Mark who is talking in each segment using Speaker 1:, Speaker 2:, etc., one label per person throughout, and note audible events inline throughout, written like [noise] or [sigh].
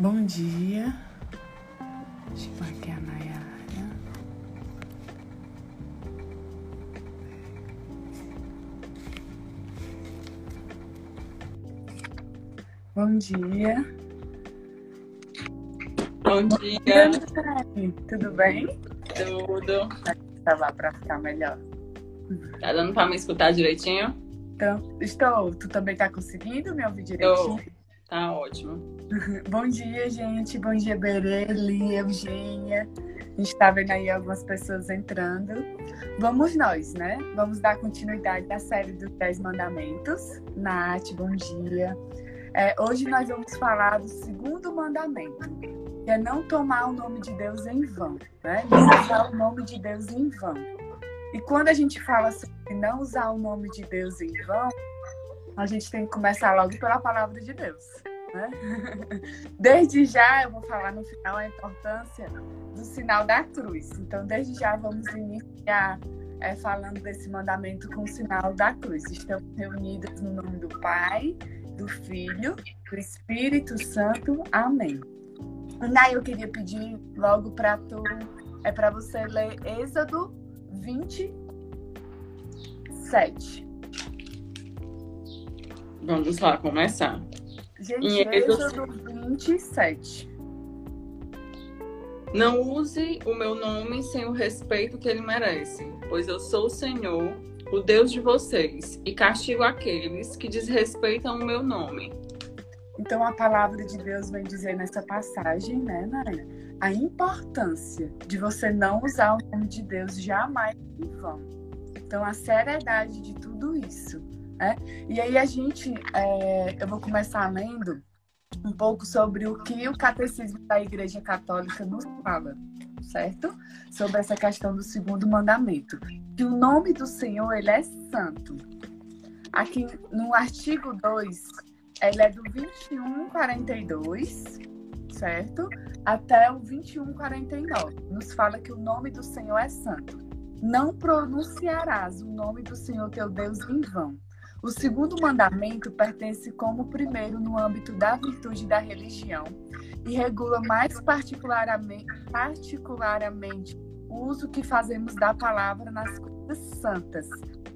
Speaker 1: Bom dia. Deixa eu aqui a Nayara. Bom dia.
Speaker 2: Bom dia.
Speaker 1: Tudo bem?
Speaker 2: Tudo.
Speaker 1: Estava para ficar melhor.
Speaker 2: Tá dando para me escutar direitinho?
Speaker 1: Então, estou. Tu também tá conseguindo me ouvir direitinho?
Speaker 2: Tô. Tá ótimo. [laughs]
Speaker 1: Bom dia, gente. Bom dia, Berê, Lia, Eugênia. A gente tá vendo aí algumas pessoas entrando. Vamos nós, né? Vamos dar continuidade à série dos Dez Mandamentos. Nath, bom dia. É, hoje nós vamos falar do segundo mandamento, que é não tomar o nome de Deus em vão, né? Não usar o nome de Deus em vão. E quando a gente fala sobre não usar o nome de Deus em vão, a gente tem que começar logo pela palavra de Deus. Né? [laughs] Desde já eu vou falar no final a importância do sinal da cruz. Então, desde já vamos iniciar é, falando desse mandamento com o sinal da cruz. Estamos reunidas no nome do Pai, do Filho, do Espírito Santo. Amém. Nai, eu queria pedir logo para tu, é para você ler Êxodo 27.
Speaker 2: Vamos lá começar.
Speaker 1: Gente, em Êxodo 27.
Speaker 2: Não use o meu nome sem o respeito que ele merece, pois eu sou o Senhor, o Deus de vocês, e castigo aqueles que desrespeitam o meu nome.
Speaker 1: Então a palavra de Deus vem dizer nessa passagem, né, Naya? A importância de você não usar o nome de Deus jamais em vão. Então a seriedade de tudo isso. Né? E aí a gente, é, eu vou começar lendo um pouco sobre o que o catecismo da Igreja Católica nos fala, certo? Sobre essa questão do segundo mandamento, que o nome do Senhor ele é santo. Aqui no artigo 2, ele é do 2142, certo? Até o 2149. Nos fala que o nome do Senhor é santo. Não pronunciarás o nome do Senhor teu Deus em vão o segundo mandamento pertence como primeiro no âmbito da virtude da religião e regula mais particularmente, particularmente o uso que fazemos da palavra nas coisas santas.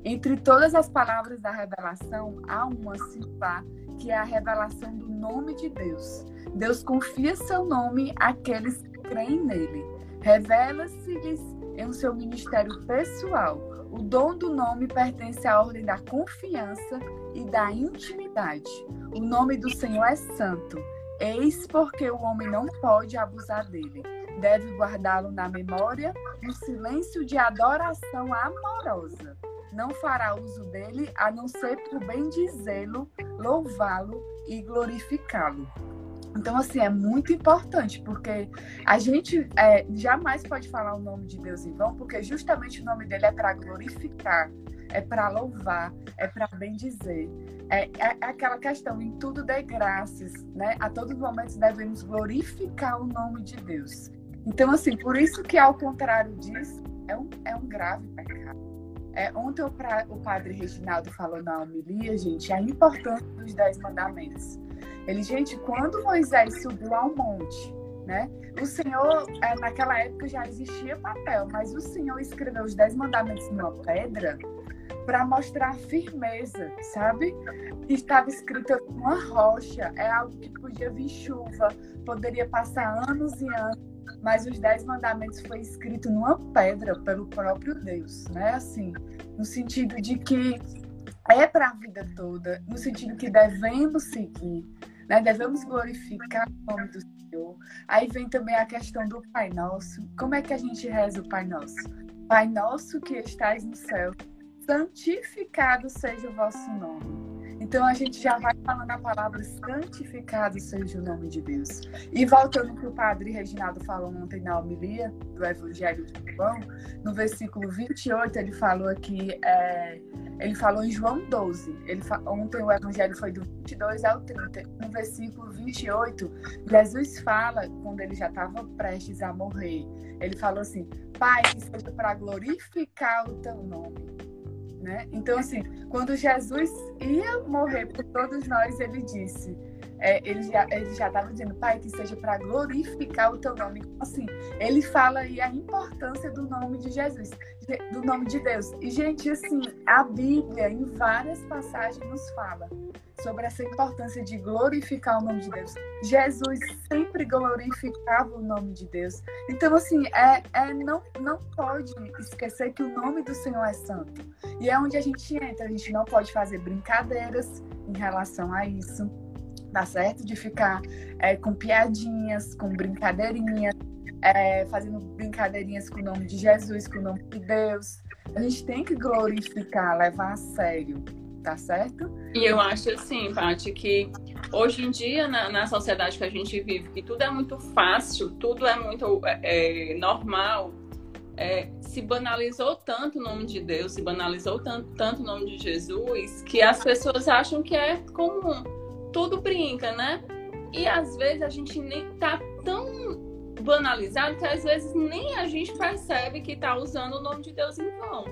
Speaker 1: Entre todas as palavras da revelação, há uma singular, que é a revelação do nome de Deus. Deus confia seu nome àqueles que creem nele. Revela-se-lhes em seu ministério pessoal o dom do nome pertence à ordem da confiança e da intimidade. O nome do Senhor é santo. Eis porque o homem não pode abusar dele. Deve guardá-lo na memória, no silêncio de adoração amorosa. Não fará uso dele a não ser por bem dizê-lo, louvá-lo e glorificá-lo. Então, assim, é muito importante, porque a gente é, jamais pode falar o nome de Deus em vão, porque justamente o nome dele é para glorificar, é para louvar, é para bendizer. É, é, é, aquela questão, em tudo dê graças, né? A todos os momentos devemos glorificar o nome de Deus. Então, assim, por isso que, ao contrário disso, é um, é um grave pecado. É, ontem o, pra, o padre Reginaldo falou na homilia, gente, a importância dos dez mandamentos. Ele, gente, quando Moisés subiu ao monte, né? O Senhor, é, naquela época já existia papel, mas o Senhor escreveu os dez mandamentos numa pedra para mostrar firmeza, sabe? Estava escrito numa rocha, é algo que podia vir chuva, poderia passar anos e anos, mas os dez mandamentos foi escrito numa pedra pelo próprio Deus, né? Assim, no sentido de que é para a vida toda, no sentido que devemos seguir, né? Devemos glorificar o nome do Senhor. Aí vem também a questão do Pai Nosso. Como é que a gente reza o Pai Nosso? Pai Nosso que estais no céu, santificado seja o vosso nome. Então a gente já vai falando a palavra santificado seja o nome de Deus. E voltando que o padre Reginaldo falou ontem na homilia do Evangelho de João, no versículo 28, ele falou aqui, é, ele falou em João 12. Ele, ontem o Evangelho foi do 22 ao 30. No versículo 28, Jesus fala, quando ele já estava prestes a morrer, ele falou assim: Pai, que seja para glorificar o teu nome. Né? Então, assim, quando Jesus ia morrer por todos nós, ele disse: é, ele já ele estava dizendo, Pai, que seja para glorificar o teu nome. Então, assim, ele fala aí a importância do nome de Jesus, do nome de Deus. E, gente, assim, a Bíblia, em várias passagens, nos fala sobre essa importância de glorificar o nome de Deus. Jesus sempre glorificava o nome de Deus. Então, assim, é, é não, não pode esquecer que o nome do Senhor é santo. E é onde a gente entra. A gente não pode fazer brincadeiras em relação a isso tá certo? De ficar é, com piadinhas, com brincadeirinhas, é, fazendo brincadeirinhas com o nome de Jesus, com o nome de Deus. A gente tem que glorificar, levar a sério, tá certo?
Speaker 2: E eu acho assim, Paty, que hoje em dia, na, na, sociedade que a gente vive, que tudo é muito fácil, tudo é muito é, é normal, é, se banalizou tanto o nome de Deus, se banalizou tanto, tanto o nome de Jesus, que as pessoas acham que é comum tudo brinca, né? E às vezes a gente nem tá tão banalizado que às vezes nem a gente percebe que tá usando o nome de Deus em vão.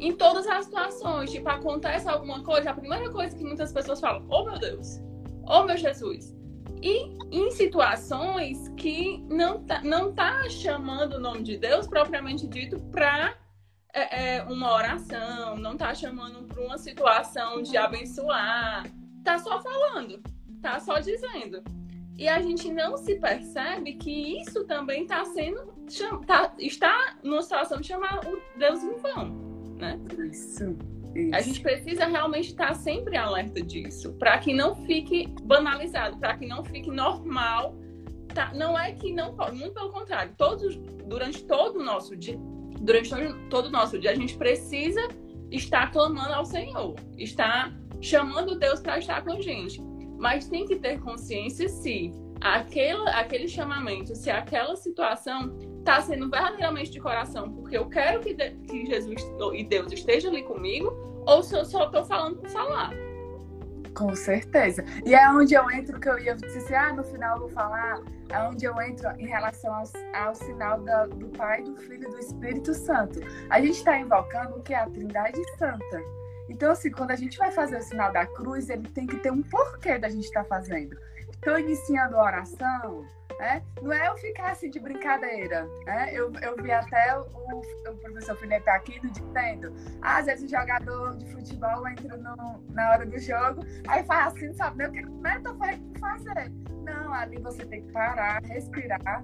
Speaker 2: Em todas as situações, tipo, acontece alguma coisa, a primeira coisa que muitas pessoas falam, oh meu Deus, oh meu Jesus. E em situações que não tá, não tá chamando o nome de Deus propriamente dito para é, é, uma oração, não tá chamando para uma situação de abençoar, tá só falando, tá só dizendo. E a gente não se percebe que isso também está sendo tá, está numa situação de chamar o Deus em vão, né?
Speaker 1: Isso.
Speaker 2: Isso. A gente precisa realmente estar sempre alerta disso, para que não fique banalizado, para que não fique normal. Tá? Não é que não pode, muito pelo contrário. Todos, durante todo o nosso dia, durante todo o nosso dia, a gente precisa estar clamando ao Senhor, estar chamando Deus para estar com a gente. Mas tem que ter consciência se aquele, aquele chamamento, se aquela situação está sendo verdadeiramente de coração, porque eu quero que, de, que Jesus e Deus estejam ali comigo, ou se eu só estou falando por falar.
Speaker 1: Com certeza. E é onde eu entro que eu ia dizer ah, no final eu vou falar, é onde eu entro em relação ao, ao sinal do Pai, do Filho e do Espírito Santo. A gente está invocando o que é a Trindade Santa. Então, assim, quando a gente vai fazer o sinal da cruz, ele tem que ter um porquê da gente estar tá fazendo. Estou iniciando a oração, né? não é eu ficar assim de brincadeira. Né? Eu, eu vi até o, o professor Felipe aqui dizendo: ah, às vezes o jogador de futebol entra no, na hora do jogo, aí faz assim, não sabe nem o que meta vai fazer. Não, ali você tem que parar, respirar.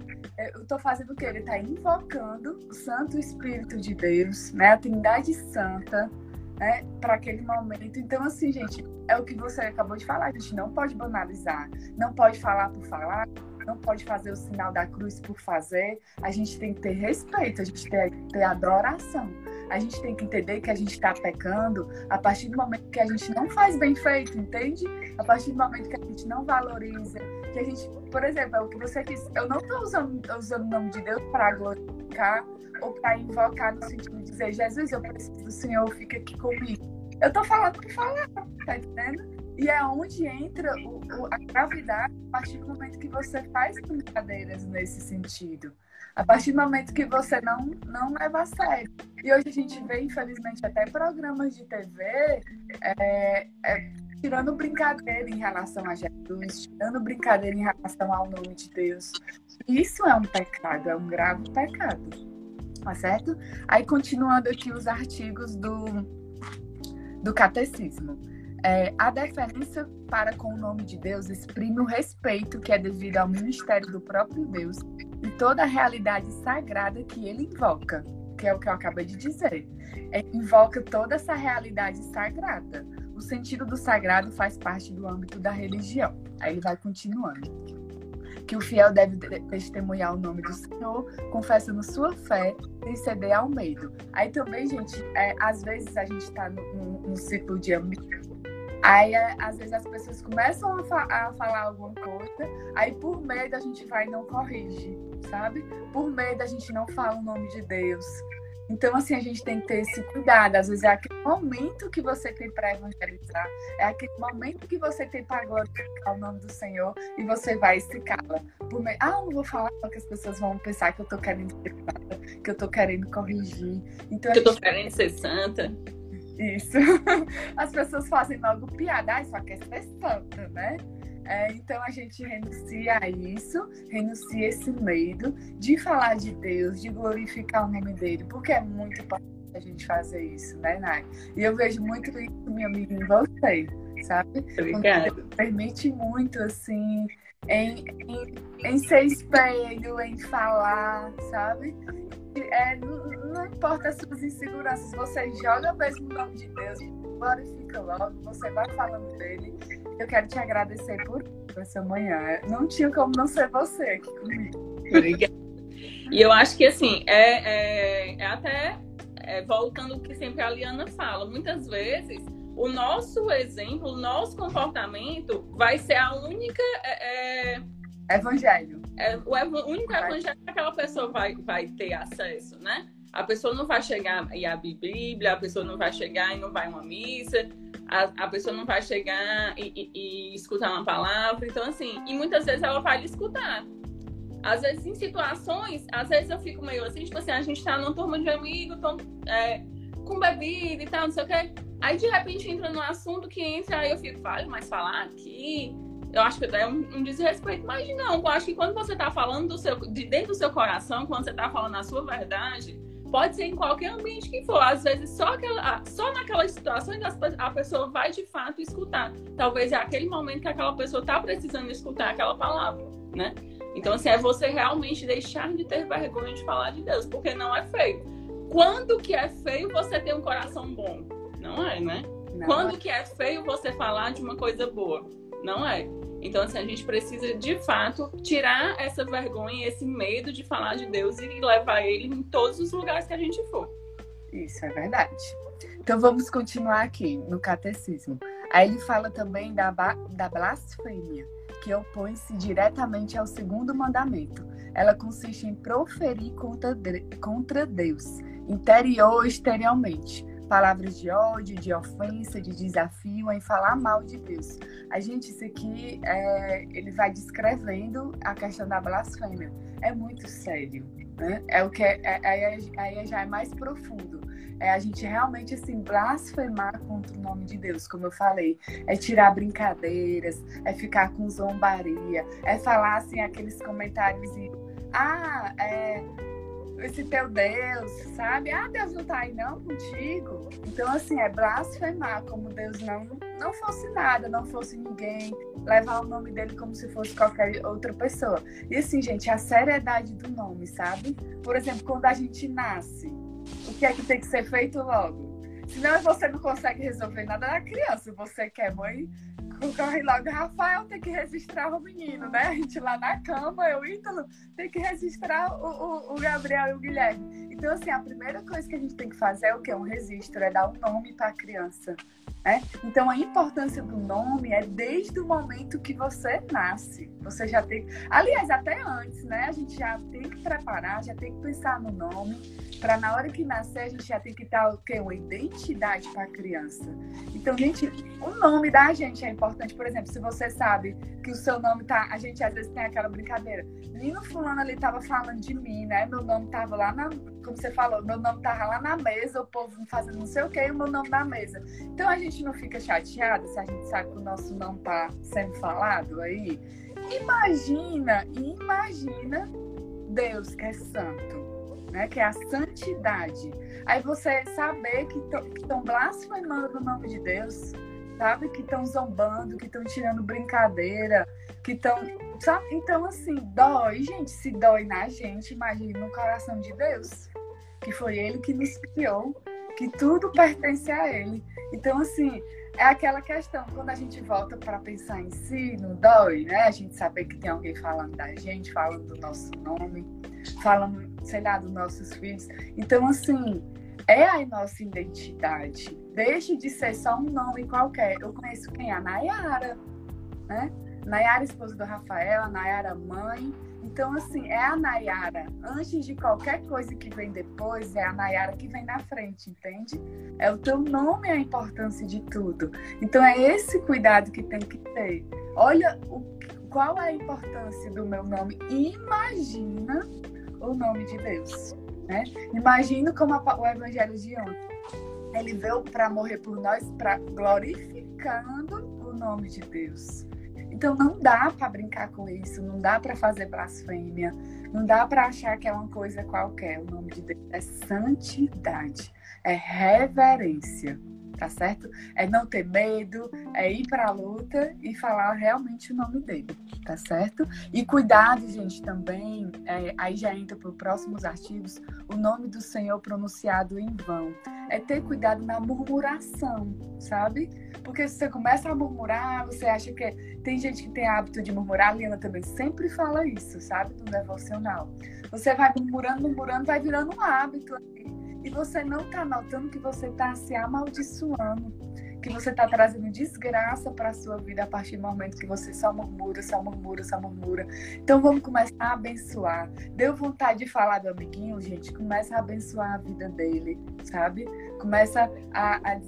Speaker 1: Eu estou fazendo o que? Ele está invocando o Santo Espírito de Deus, né? a Trindade Santa né, para aquele momento. Então, assim, gente, é o que você acabou de falar, a gente não pode banalizar, não pode falar por falar, não pode fazer o sinal da cruz por fazer. A gente tem que ter respeito, a gente tem que ter adoração. A gente tem que entender que a gente está pecando a partir do momento que a gente não faz bem feito, entende? A partir do momento que a gente não valoriza, que a gente, por exemplo, é o que você disse, eu não estou usando, usando o nome de Deus para glorificar ou para invocar no sentido de dizer, Jesus, eu preciso do Senhor, fica aqui comigo. Eu estou falando por falar, tá entendendo? E é onde entra o, o, a gravidade a partir do momento que você faz brincadeiras nesse sentido. A partir do momento que você não, não leva a sério. E hoje a gente vê, infelizmente, até programas de TV é, é, tirando brincadeira em relação a Jesus, tirando brincadeira em relação ao nome de Deus. Isso é um pecado, é um grave pecado. Tá certo? Aí, continuando aqui os artigos do, do catecismo. É, a deferência para com o nome de Deus exprime o respeito que é devido ao ministério do próprio Deus e toda a realidade sagrada que ele invoca, que é o que eu acabei de dizer. É, invoca toda essa realidade sagrada. O sentido do sagrado faz parte do âmbito da religião. Aí ele vai continuando. Que o fiel deve testemunhar o nome do Senhor, confessando sua fé sem ceder ao medo. Aí também, gente, é, às vezes a gente está num, ciclo de amigos Aí, é, às vezes, as pessoas começam a, fa a, falar alguma coisa, aí por medo a gente vai e não corrige, sabe? Por medo a gente não fala o nome de Deus. Então, assim, a gente tem que ter esse cuidado. Às vezes é aquele momento que você tem para evangelizar, é aquele momento que você tem para glorificar o nome do Senhor e você vai e se cala. Meio... Ah, não vou falar porque as pessoas vão pensar que eu tô querendo ser santa, que eu tô querendo corrigir.
Speaker 2: Então, que eu tô gente... querendo ser santa.
Speaker 1: Isso. [laughs] As pessoas fazem logo piada, ah, só quer ser santa, né? É, então a gente renuncia a isso, renuncia esse medo de falar de Deus, de glorificar o nome dele, porque é muito importante a gente fazer isso, né, Nai? E eu vejo muito isso, minha amiga, em você, sabe?
Speaker 2: Obrigada.
Speaker 1: Permite muito, assim, em, em, em ser espelho, em falar, sabe? É, não, não importa as suas inseguranças, você joga mesmo o nome de Deus, glorifica logo, você vai falando dele. Eu quero te agradecer por essa manhã. Não tinha como não ser você aqui comigo.
Speaker 2: Obrigada. E eu acho que assim, é, é, é até é, voltando o que sempre a Liana fala, muitas vezes o nosso exemplo, o nosso comportamento vai ser a única. É,
Speaker 1: é evangelho.
Speaker 2: É, o ev único evangelho que aquela pessoa vai, vai ter acesso, né? A pessoa não vai chegar e abrir Bíblia, a pessoa não vai chegar e não vai uma missa, a, a pessoa não vai chegar e, e, e, escutar uma palavra. Então, assim, e muitas vezes ela vai escutar. Às vezes, em situações, às vezes eu fico meio assim, tipo assim, a gente tá numa turma de amigos, é, com bebida e tal, não sei o quê. Aí, de repente, entra no assunto que entra, aí eu fico, fale, mas falar aqui, eu acho que é um, um, desrespeito, mas não, eu acho que quando você tá falando do seu, de dentro do seu coração, quando você tá falando a sua verdade, pode ser em qualquer ambiente que for. Às vezes, só, aquela, só naquelas situações a pessoa vai de fato escutar. Talvez é aquele momento que aquela pessoa está precisando escutar aquela palavra, né? Então, assim, é você realmente deixar de ter vergonha de falar de Deus, porque não é feio. Quando que é feio você ter um coração bom? Não é, né? Não Quando é. que é feio você falar de uma coisa boa? Não é. Então, assim, a gente precisa, de fato, tirar essa vergonha, esse medo de falar de Deus e levar ele em todos os lugares que a gente for.
Speaker 1: Isso é verdade. Então, vamos continuar aqui no catecismo. Aí ele fala também da, da blasfêmia, que opõe-se diretamente ao segundo mandamento. Ela consiste em proferir contra, contra Deus, interior ou exteriormente, palavras de ódio, de ofensa, de desafio, em falar mal de Deus. A gente, isso aqui, é, ele vai descrevendo a questão da blasfêmia. É muito sério, né? É o que é, é, aí já é mais profundo. É a gente realmente assim blasfemar contra o nome de Deus, como eu falei, é tirar brincadeiras, é ficar com zombaria, é falar assim aqueles comentários e ah, é, esse teu Deus, sabe? Ah, Deus não tá aí não contigo. Então, assim, é blasfemar como Deus não, não fosse nada, não fosse ninguém, levar o nome dele como se fosse qualquer outra pessoa. E assim, gente, a seriedade do nome, sabe? Por exemplo, quando a gente nasce, o que é que tem que ser feito logo? Senão você não consegue resolver nada da criança. Você quer mãe, corre logo. Rafael tem que registrar o menino, né? A gente lá na cama, eu, Ítalo, tem que registrar o, o, o, Gabriel e o Guilherme. Então, assim, a primeira coisa que a gente tem que fazer é o quê? Um registro, é dar um nome para a criança. Né? Então, a importância do nome é desde o momento que você nasce. Você já tem. Aliás, até antes, né? A gente já tem que preparar, já tem que pensar no nome para na hora que nascer a gente já tem que dar o quê? Uma identidade para a criança. Então, gente, o nome da gente é importante. Por exemplo, se você sabe que o seu nome tá, a gente às vezes tem aquela brincadeira. Nino fulano ali tava falando de mim, né? Meu nome tava lá na, como você falou, meu nome tava lá na mesa, o povo fazendo não sei o quê, e o meu nome na mesa. Então a gente não fica chateado se a gente sabe que o nosso nome tá sendo falado aí. Imagina, imagina Deus que é santo né? Que é a santidade. Aí você saber que estão blasfemando o nome de Deus, sabe? Que estão zombando, que estão tirando brincadeira, que estão. Então, assim, dói, gente. Se dói na gente, imagine no coração de Deus, que foi Ele que nos criou, que tudo pertence a Ele. Então, assim, é aquela questão, quando a gente volta para pensar em si, não dói, né? A gente saber que tem alguém falando da gente, falando do nosso nome, falando, sei lá, dos nossos filhos. Então, assim, é a nossa identidade. Deixe de ser só um nome qualquer. Eu conheço quem? A Nayara, né? Nayara, esposa do Rafael, a Nayara, mãe. Então, assim, é a Nayara. Antes de qualquer coisa que vem depois, é a Nayara que vem na frente, entende? É o teu nome a importância de tudo. Então, é esse cuidado que tem que ter. Olha o, qual é a importância do meu nome. Imagina o nome de Deus. Né? Imagina como a, o Evangelho de ontem. Ele veio para morrer por nós, para glorificando o nome de Deus. Então não dá para brincar com isso, não dá para fazer blasfêmia, não dá para achar que é uma coisa qualquer. O nome de Deus é santidade, é reverência tá certo? É não ter medo, é ir para a luta e falar realmente o nome dele, tá certo? E cuidado, gente, também, é, aí já entra para os próximos artigos, o nome do Senhor pronunciado em vão. É ter cuidado na murmuração, sabe? Porque se você começa a murmurar, você acha que. Tem gente que tem hábito de murmurar, a Liana também sempre fala isso, sabe? No devocional. Você vai murmurando, murmurando, vai virando um hábito e você não está notando que você está se amaldiçoando, que você está trazendo desgraça para a sua vida a partir do momento que você só murmura, só murmura, só murmura. Então vamos começar a abençoar. Deu vontade de falar do amiguinho, gente? Começa a abençoar a vida dele, sabe? Começa a, a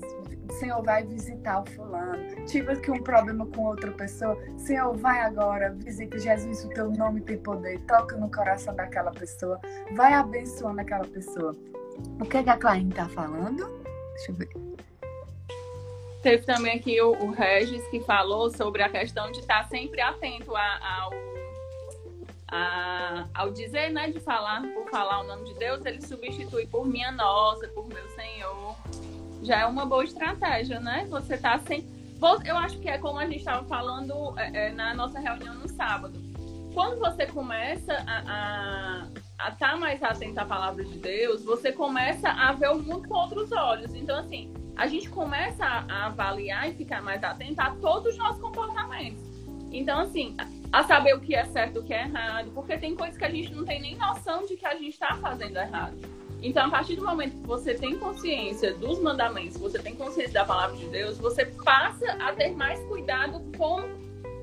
Speaker 1: Senhor, vai visitar o fulano. Tive aqui um problema com outra pessoa. Senhor, vai agora, visita Jesus, o teu nome tem poder. Toca no coração daquela pessoa. Vai abençoando aquela pessoa. O que, é que a Claine está falando? Deixa eu ver.
Speaker 2: Teve também aqui o, o, Regis que falou sobre a questão de estar sempre atento a, ao, a, ao dizer, né, de falar, por falar o nome de Deus, ele substitui por minha nossa, por meu Senhor. Já é uma boa estratégia, né? Você tá sem. Eu acho que é como a gente estava falando é, é, na nossa reunião no sábado. Quando você começa a, a estar tá mais atento à palavra de Deus, você começa a ver o mundo com outros olhos. Então, assim, a gente começa a, a avaliar e ficar mais atento a todos os nossos comportamentos. Então, assim, a saber o que é certo e o que é errado, porque tem coisas que a gente não tem nem noção de que a gente está fazendo errado. Então, a partir do momento que você tem consciência dos mandamentos, você tem consciência da palavra de Deus, você passa a ter mais cuidado com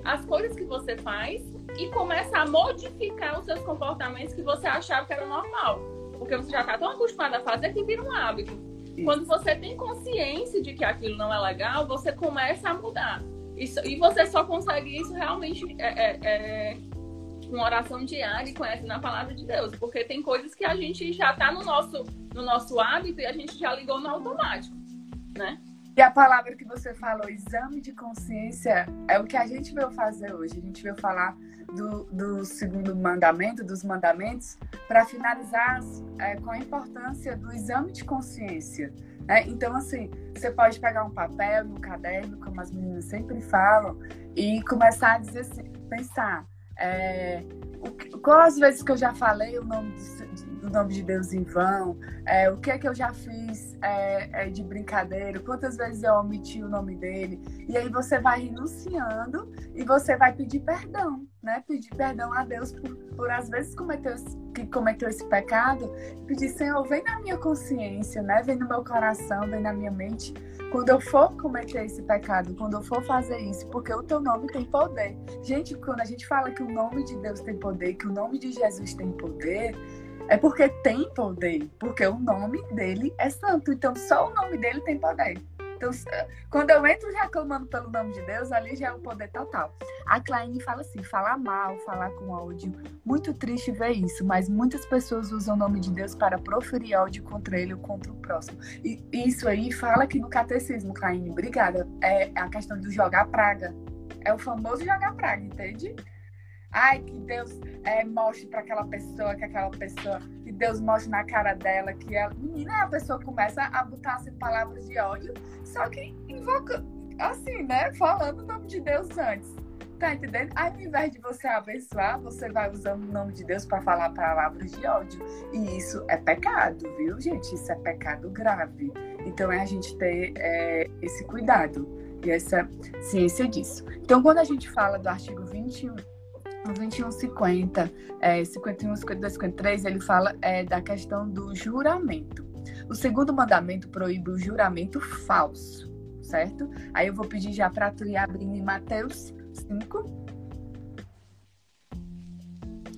Speaker 2: as coisas que você faz e começa a modificar os seus comportamentos que você achava que era normal. Porque você já está tão acostumado a fazer que vira um hábito. Isso. Quando você tem consciência de que aquilo não é legal, você começa a mudar. Isso, e você só consegue isso realmente é, é, é, com oração diária e conhece na palavra de Deus. Porque tem coisas que a gente já está no nosso, no nosso hábito e a gente já ligou no automático. Né?
Speaker 1: E a palavra que você falou, exame de consciência, é o que a gente veio fazer hoje. A gente veio falar do, do segundo mandamento, dos mandamentos, para finalizar é, com a importância do exame de consciência. Né? Então, assim, você pode pegar um papel, um caderno, como as meninas sempre falam, e começar a dizer assim, pensar. É, o, qual as vezes que eu já falei o nome do, do nome de Deus em vão, é, o que é que eu já fiz é, é, de brincadeira, quantas vezes eu omiti o nome dele. E aí você vai renunciando e você vai pedir perdão, né? Pedir perdão a Deus por, por às vezes cometer, que cometeu esse pecado. Pedir, Senhor, vem na minha consciência, né? Vem no meu coração, vem na minha mente. Quando eu for cometer esse pecado, quando eu for fazer isso, porque o teu nome tem poder. Gente, quando a gente fala que o nome de Deus tem poder, que o nome de Jesus tem poder, é porque tem poder, porque o nome dele é santo. Então, só o nome dele tem poder. Então, quando eu entro reclamando pelo nome de Deus, ali já é o poder total. A Klein fala assim: falar mal, falar com ódio. Muito triste ver isso, mas muitas pessoas usam o nome de Deus para proferir ódio contra ele ou contra o próximo. E isso aí fala que no catecismo, Klein, obrigada, é a questão do jogar praga. É o famoso jogar praga, entende? Ai, que Deus é, mostre para aquela pessoa, que aquela pessoa, que Deus mostre na cara dela, que ela. Menina, a pessoa começa a botar assim, palavras de ódio, só que invoca, assim, né? Falando o nome de Deus antes. Tá entendendo? Aí, ao invés de você abençoar, você vai usando o nome de Deus para falar palavras de ódio. E isso é pecado, viu, gente? Isso é pecado grave. Então, é a gente ter é, esse cuidado e essa ciência disso. Então, quando a gente fala do artigo 21 no 2150, é, 51, 52, 53, ele fala é, da questão do juramento. O segundo mandamento proíbe o juramento falso, certo? Aí eu vou pedir já para tu ir abrindo em Mateus 5,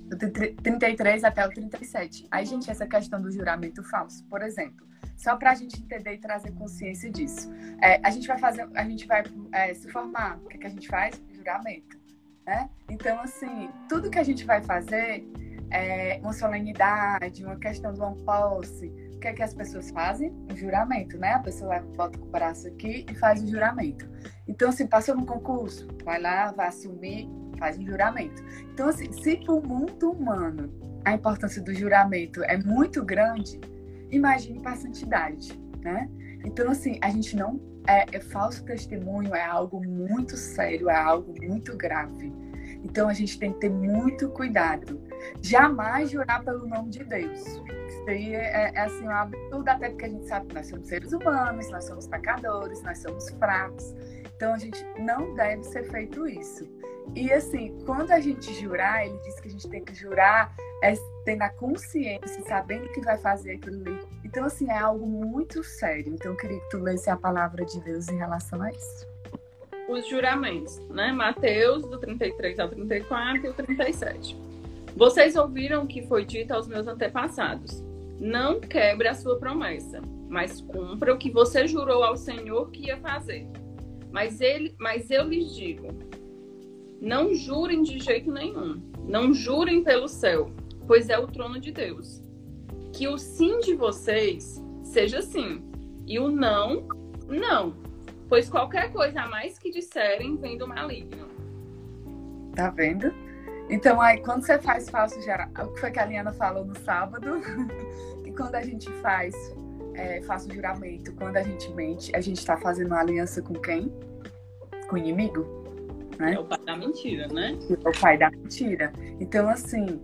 Speaker 1: do 33 até o 37. Aí, gente, essa questão do juramento falso, por exemplo, só para a gente entender e trazer consciência disso. É, a gente vai fazer, a gente vai é, se formar. O que, que a gente faz? Juramento né? Então, assim, tudo que a gente vai fazer, é uma solenidade, uma questão de uma posse, que é que as pessoas fazem? O juramento, né? A pessoa bota o braço aqui e faz o juramento. Então, assim, passou no concurso, vai lá, vai assumir, faz o juramento. Então, assim, se para o mundo humano a importância do juramento é muito grande, imagine para a santidade, né? Então, assim, a gente não. É, é falso testemunho, é algo muito sério, é algo muito grave. Então, a gente tem que ter muito cuidado. Jamais jurar pelo nome de Deus. Isso aí é, é assim, um absurdo, até porque a gente sabe que nós somos seres humanos, nós somos pecadores, nós somos fracos. Então, a gente não deve ser feito isso. E assim, quando a gente jurar, ele diz que a gente tem que jurar é, tendo a consciência, sabendo que vai fazer aquilo ali. Então, assim, é algo muito sério. Então, eu queria que tu lesse a palavra de Deus em relação a isso.
Speaker 2: Os juramentos, né? Mateus, do 33 ao 34 e o 37. Vocês ouviram o que foi dito aos meus antepassados. Não quebre a sua promessa, mas cumpra o que você jurou ao Senhor que ia fazer. Mas, ele, mas eu lhes digo, não jurem de jeito nenhum. Não jurem pelo céu, pois é o trono de Deus. Que o sim de vocês seja sim, e o não, não. Pois qualquer coisa a mais que disserem vem do maligno.
Speaker 1: Tá vendo? Então, aí, quando você faz falso geral, o que foi que a Liana falou no sábado, que [laughs] quando a gente faz é, falso juramento, quando a gente mente, a gente está fazendo uma aliança com quem? Com o inimigo?
Speaker 2: né? É o pai da mentira, né?
Speaker 1: É o pai da mentira. Então, assim,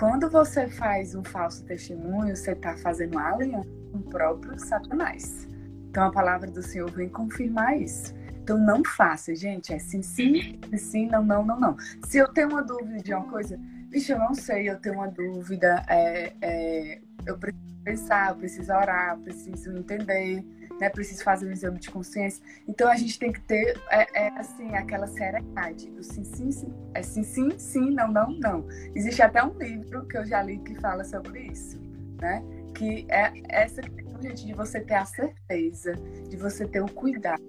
Speaker 1: quando você faz um falso testemunho, você está fazendo aliança com o próprio Satanás. Então, a palavra do Senhor vem confirmar isso. Então, não faça, gente. É sim, sim, sim, não, não, não, não. Se eu tenho uma dúvida de uma coisa, vixe, eu não sei, eu tenho uma dúvida, é, é, eu preciso pensar, eu preciso orar, eu preciso entender né? Preciso fazer um exame de consciência. Então a gente tem que ter é, é, assim aquela serenidade do sim, sim, sim, é sim, sim, sim, não, não, não. Existe até um livro que eu já li que fala sobre isso, né? Que é essa questão, gente, de você ter a certeza, de você ter o cuidado,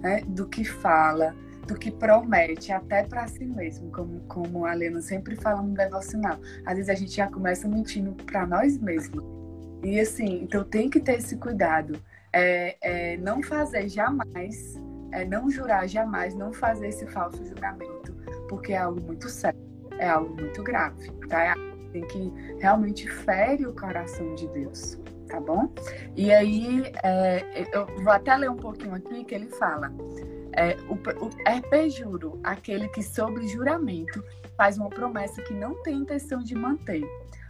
Speaker 1: né? Do que fala, do que promete, até para si mesmo, como, como a Lena sempre fala no devocional. Às vezes a gente já começa mentindo para nós mesmos. E assim, então tem que ter esse cuidado é, é não fazer jamais, é não jurar jamais, não fazer esse falso juramento, porque é algo muito sério, é algo muito grave, tá? É algo que realmente fere o coração de Deus, tá bom? E aí, é, eu vou até ler um pouquinho aqui que ele fala. É, o, o, é perjuro aquele que, sobre juramento, faz uma promessa que não tem intenção de manter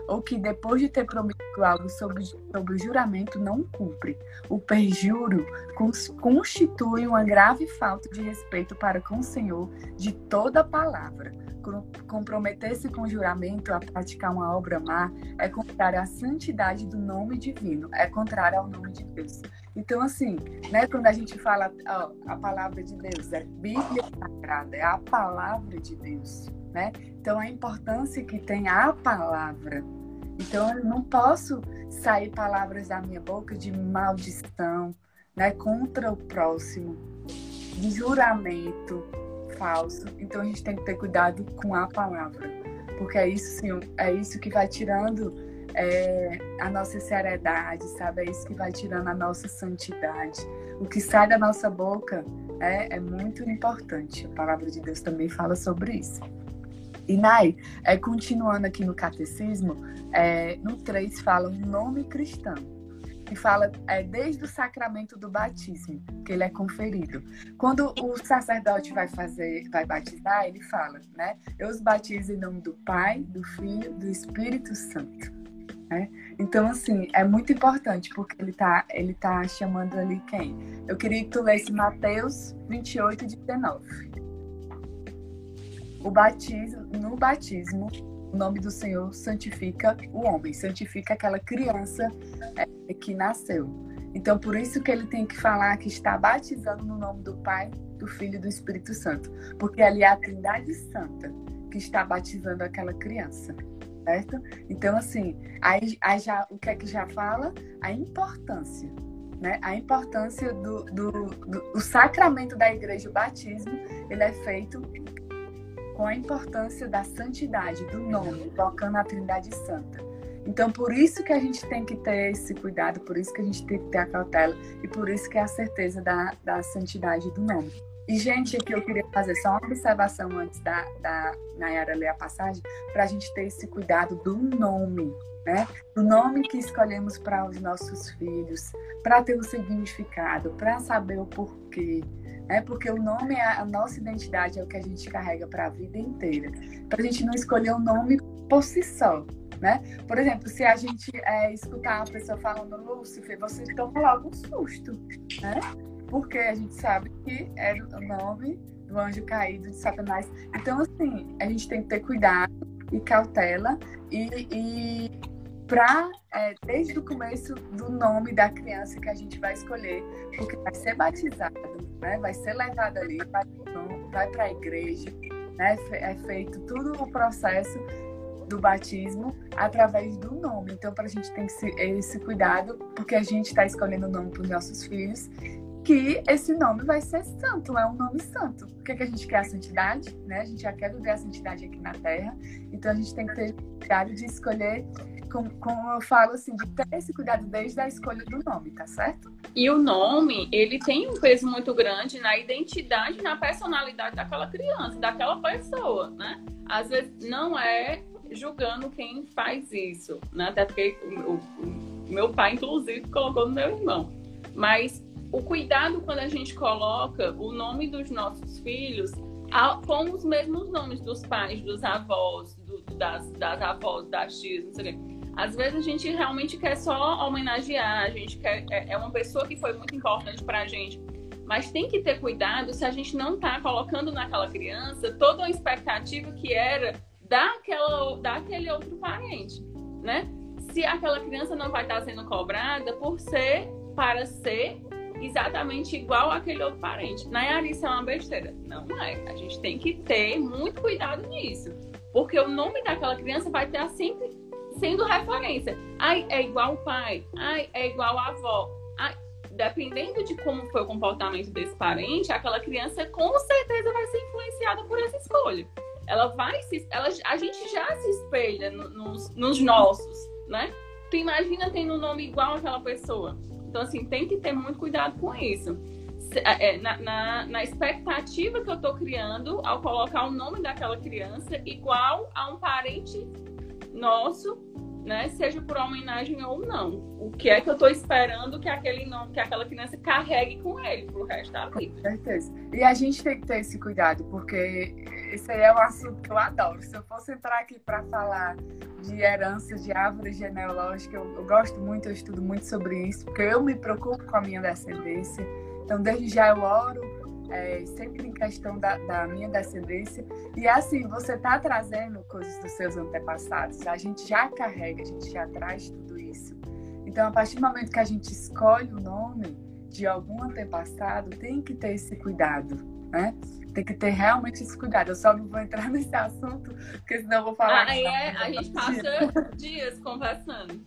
Speaker 1: ou que depois de ter prometido algo sobre, sobre o juramento não cumpre. O perjuro constitui uma grave falta de respeito para com o Senhor de toda palavra. Comprometer-se com juramento a praticar uma obra má é contrário à santidade do nome divino, é contrário ao nome de Deus. Então, assim, né, quando a gente fala ó, a palavra de Deus, é Bíblia Sagrada, é a palavra de Deus, né? Então, a importância que tem a palavra. Então, eu não posso sair palavras da minha boca de maldição, né, contra o próximo, de juramento falso. Então, a gente tem que ter cuidado com a palavra, porque é isso, sim, é isso que vai tirando é, a nossa seriedade, sabe? É isso que vai tirando a nossa santidade. O que sai da nossa boca é, é muito importante. A palavra de Deus também fala sobre isso. E Nai, é, continuando aqui no catecismo, é, no 3 fala um nome cristão, que fala é, desde o sacramento do batismo, que ele é conferido. Quando o sacerdote vai fazer, vai batizar, ele fala, né? Eu os batizo em nome do Pai, do Filho, do Espírito Santo. Né? Então, assim, é muito importante, porque ele tá, ele tá chamando ali quem? Eu queria que tu lesse Mateus 28, 19 o batismo, no batismo, o nome do Senhor santifica o homem, santifica aquela criança é, que nasceu. Então, por isso que ele tem que falar que está batizando no nome do Pai, do Filho e do Espírito Santo, porque ali é a Trindade Santa que está batizando aquela criança, certo? Então, assim, aí, aí já, o que é que já fala? A importância né? A importância do, do, do, do, sacramento da igreja, o batismo, ele é feito com a importância da santidade do nome, tocando a Trindade Santa. Então, por isso que a gente tem que ter esse cuidado, por isso que a gente tem que ter a cautela e por isso que é a certeza da, da santidade do nome. E, gente, aqui eu queria fazer só uma observação antes da, da Nayara ler a passagem, para a gente ter esse cuidado do nome, né? O nome que escolhemos para os nossos filhos, para ter um significado, para saber o porquê. Né? Porque o nome é a nossa identidade, é o que a gente carrega para a vida inteira. Para a gente não escolher o um nome por si só. Né? Por exemplo, se a gente é, escutar uma pessoa falando Lúcifer, você toma logo um susto, né? Porque a gente sabe que é o nome do anjo caído de Satanás. Então, assim, a gente tem que ter cuidado e cautela e, e para é, desde o começo do nome da criança que a gente vai escolher, porque vai ser batizado, né? vai ser levado ali, vai, para a igreja, né? é feito todo o processo do batismo através do nome. Então, para a gente tem esse, esse cuidado, porque a gente está escolhendo o nome para os nossos filhos, que esse nome vai ser santo, é um nome santo. O que, é que a gente quer? A santidade, né? A gente já quer viver a santidade aqui na Terra, então a gente tem que ter cuidado de escolher como, eu falo assim, de ter esse cuidado desde a escolha do nome, tá certo?
Speaker 2: E o nome, ele tem um peso muito grande na identidade, na personalidade daquela criança, daquela pessoa, né? Às vezes não é julgando quem faz isso, né? Até porque o, o, o meu pai, inclusive, colocou no meu irmão. Mas o cuidado quando a gente coloca o nome dos nossos filhos com os mesmos nomes dos pais, dos avós, do, das, das avós, das tias, não sei o quê. Às vezes a gente realmente quer só homenagear, a gente quer, é, é uma pessoa que foi muito importante para a gente. Mas tem que ter cuidado se a gente não está colocando naquela criança toda uma expectativa que era daquela, daquele outro parente, né? Se aquela criança não vai estar tá sendo cobrada por ser, para ser exatamente igual àquele outro parente. Nayara, isso é uma besteira. Não é. A gente tem que ter muito cuidado nisso. Porque o nome daquela criança vai estar sempre sendo referência. Ai, é igual o pai. Ai, é igual a avó. Ai, dependendo de como foi o comportamento desse parente, aquela criança com certeza vai ser influenciada por essa escolha. Ela vai se. Ela, a gente já se espelha no, nos, nos nossos, né? Tu imagina tendo um nome igual àquela pessoa. Então, assim, tem que ter muito cuidado com isso. É, na, na, na, expectativa que eu estou criando ao colocar o nome daquela criança igual a um parente nosso, né? Seja por homenagem ou não. O que é que eu estou esperando que aquele nome, que aquela criança carregue com ele pro resto da vida.
Speaker 1: Com certeza. E a gente tem que ter esse cuidado, porque esse aí é um assunto que eu adoro. Se eu fosse entrar aqui para falar de herança de árvore genealógica, eu, eu gosto muito, eu estudo muito sobre isso, porque eu me preocupo com a minha descendência. Então, desde já eu oro é, sempre em questão da, da, minha descendência. E assim, você está trazendo coisas dos seus antepassados, a gente já carrega, a gente já traz tudo isso. Então, a partir do momento que a gente escolhe o nome de algum antepassado, tem que ter esse cuidado, né? Tem que ter realmente esse cuidado. Eu só não vou entrar [laughs] nesse assunto, porque senão eu vou falar.
Speaker 2: Ah, é, a gente passa dias conversando.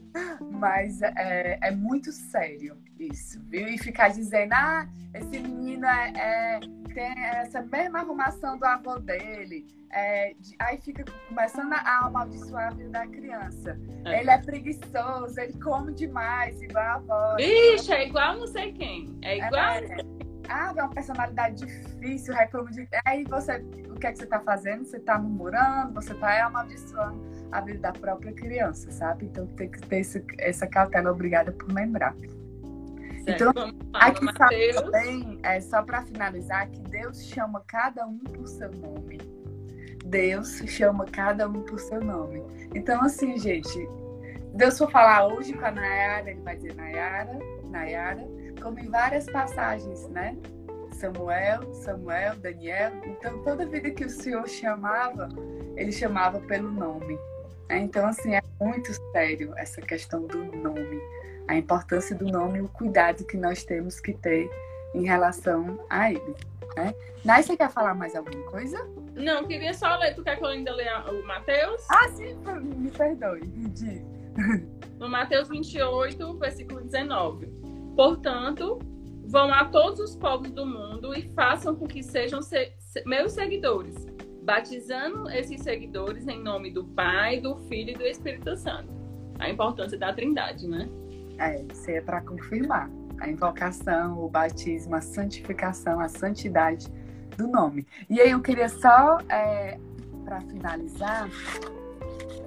Speaker 1: Mas é, é, muito sério isso, viu? E ficar dizendo, ah, esse menino é, é tem essa mesma arrumação do avô dele. É, aí fica começando a amaldiçoar a vida da criança. É. Ele é preguiçoso, ele come demais, igual a avó.
Speaker 2: Vixe, é igual não sei quem. É igual.
Speaker 1: É, ah, é uma personalidade difícil, reclamo de. Aí você, o que é que você está fazendo? Você está murmurando, você está amaldiçoando a vida da própria criança, sabe? Então tem que ter esse, essa cautela obrigada por lembrar. Certo. Então, aqui sabe também, é, só para finalizar, que Deus chama cada um por seu nome. Deus chama cada um por seu nome. Então, assim, gente, Deus for falar hoje com a Nayara, ele vai dizer Nayara, Nayara, como em várias passagens, né? Samuel, Samuel, Daniel. Então, toda vida que o Senhor chamava, ele chamava pelo nome. Né? Então, assim, é muito sério essa questão do nome. A importância do nome e o cuidado que nós temos que ter em relação a ele. Né? Nai, você quer falar mais alguma coisa?
Speaker 2: Não, queria só ler. Tu quer que eu ainda leia o Mateus?
Speaker 1: Ah, sim, me perdoe.
Speaker 2: No Mateus 28, versículo 19. Portanto, vão a todos os povos do mundo e façam com que sejam se meus seguidores, batizando esses seguidores em nome do Pai, do Filho e do Espírito Santo, a importância da Trindade, né?
Speaker 1: É, isso é para confirmar a invocação, o batismo, a santificação, a santidade do nome. E aí eu queria só, é, para finalizar,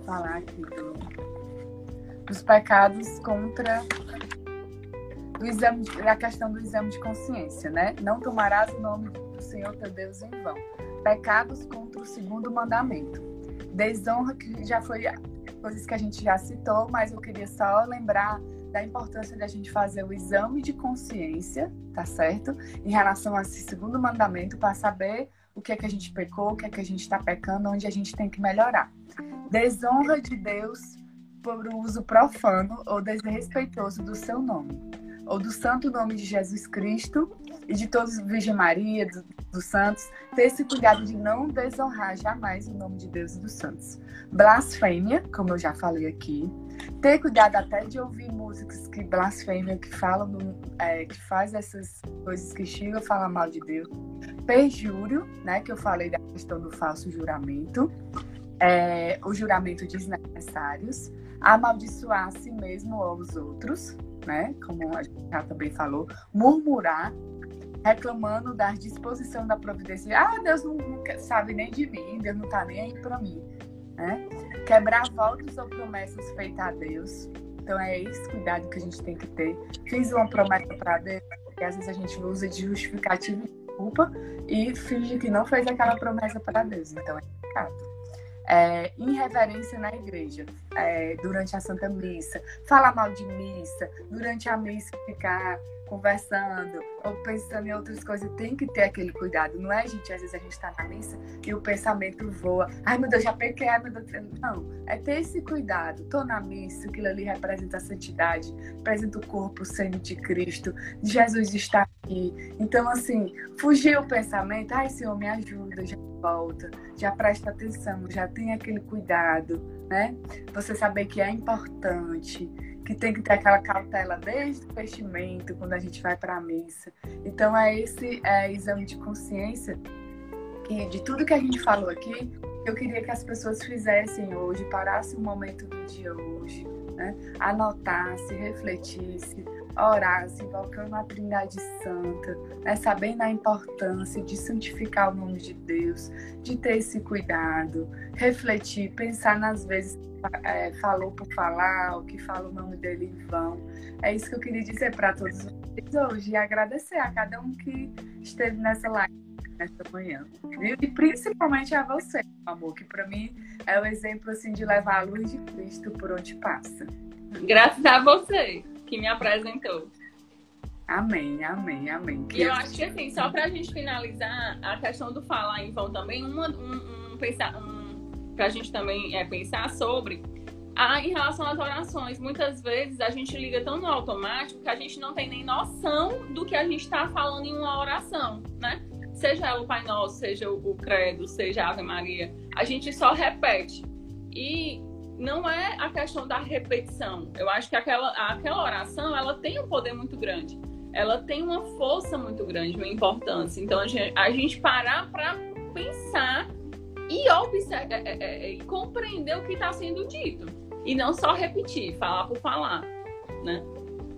Speaker 1: falar aqui do, dos pecados contra do exame, a questão do exame de consciência, né? Não tomarás o nome do Senhor teu Deus em vão. Pecados contra o segundo mandamento. Desonra, que já foi coisas que a gente já citou, mas eu queria só lembrar da importância de a gente fazer o exame de consciência, tá certo? Em relação a esse segundo mandamento, para saber o que é que a gente pecou, o que é que a gente está pecando, onde a gente tem que melhorar. Desonra de Deus por uso profano ou desrespeitoso do seu nome, ou do santo nome de Jesus Cristo e de todos, Virgem Maria, do, dos santos, ter esse cuidado de não desonrar jamais o nome de Deus e dos santos. Blasfêmia, como eu já falei aqui, ter cuidado até de ouvir músicas que blasfêmia, que falam, é, que faz essas coisas que chegam a falar mal de Deus. Perjúrio, né, que eu falei da questão do falso juramento, é, o juramento desnecessários, amaldiçoar a si mesmo ou aos outros, né, como a gente já também falou, murmurar, reclamando da disposição da providência. Ah, Deus não, não sabe nem de mim, Deus não está nem aí para mim. Né? Quebrar votos ou promessas feitas a Deus. Então é esse cuidado que a gente tem que ter. Fiz uma promessa para Deus, porque às vezes a gente usa de justificativa e desculpa e finge que não fez aquela promessa para Deus. Então é pecado. É, irreverência na igreja, é, durante a Santa Missa, falar mal de missa, durante a missa ficar conversando ou pensando em outras coisas, tem que ter aquele cuidado. Não é, gente? Às vezes a gente está na missa e o pensamento voa. Ai, meu Deus, já pequei, ai, meu Deus. Não, é ter esse cuidado. Estou na missa, aquilo ali representa a santidade, representa o corpo, o sangue de Cristo. Jesus está aqui. Então, assim, fugir o pensamento, ai, Senhor, me ajuda, já volta, já presta atenção, já tem aquele cuidado, né? Você saber que é importante que tem que ter aquela cautela desde o vestimento, quando a gente vai para a missa. Então, é esse é, exame de consciência que, de tudo que a gente falou aqui, eu queria que as pessoas fizessem hoje, parassem um momento do dia hoje, né? anotasse, refletisse, orasse, invocando a Trindade Santa, né? sabendo a importância de santificar o nome de Deus, de ter esse cuidado, refletir, pensar nas vezes é, falou por falar, ou que fala o nome dele em vão. É isso que eu queria dizer para todos vocês hoje e agradecer a cada um que esteve nessa live nessa manhã. Viu? E principalmente a você, amor, que para mim é o exemplo assim de levar a luz de Cristo por onde passa.
Speaker 2: Graças a você que me apresentou.
Speaker 1: Amém, amém, amém.
Speaker 2: E eu acho que assim, só para a gente finalizar a questão do falar em vão também, uma, um, um, pensar, um para a gente também é, pensar sobre. Ah, em relação às orações, muitas vezes a gente liga tão no automático que a gente não tem nem noção do que a gente está falando em uma oração, né? Seja ela o Pai Nosso, seja o Credo, seja a Ave Maria, a gente só repete. E não é a questão da repetição. Eu acho que aquela, aquela oração ela tem um poder muito grande. Ela tem uma força muito grande, uma importância. Então a gente, a gente parar para pensar e observar, é, é, é, compreender o que está sendo dito. E não só repetir, falar por falar, né?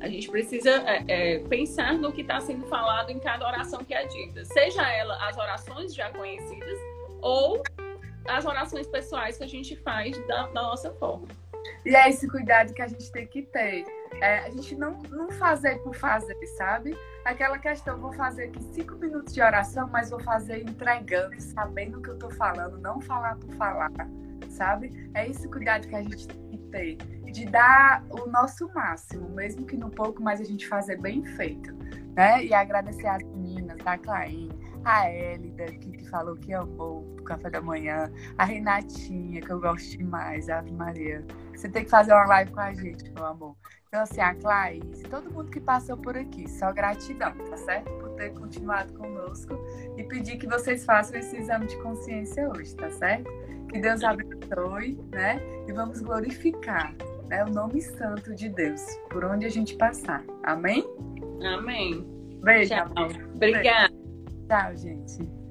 Speaker 2: A gente precisa é, é, pensar no que está sendo falado em cada oração que é dita. Seja ela as orações já conhecidas ou as orações pessoais que a gente faz da, da nossa forma.
Speaker 1: E é esse cuidado que a gente tem que ter. É, a gente não, não fazer por fazer, sabe? Aquela questão, vou fazer aqui cinco minutos de oração, mas vou fazer entregando, sabendo o que eu tô falando, não falar por falar, sabe? É esse cuidado que a gente tem que ter, de dar o nosso máximo, mesmo que no pouco, mas a gente fazer bem feito, né? E agradecer as meninas da Claim, a Elida, que, que falou que amou o café da manhã, a Renatinha, que eu gosto demais, a Ave Maria. Você tem que fazer uma live com a gente, meu amor. Então, assim, a Claís, todo mundo que passou por aqui, só gratidão, tá certo? Por ter continuado conosco e pedir que vocês façam esse exame de consciência hoje, tá certo? Que Deus abençoe, né? E vamos glorificar né, o nome santo de Deus por onde a gente passar. Amém?
Speaker 2: Amém.
Speaker 1: Beijo.
Speaker 2: Tchau. Obrigada.
Speaker 1: Tchau, gente.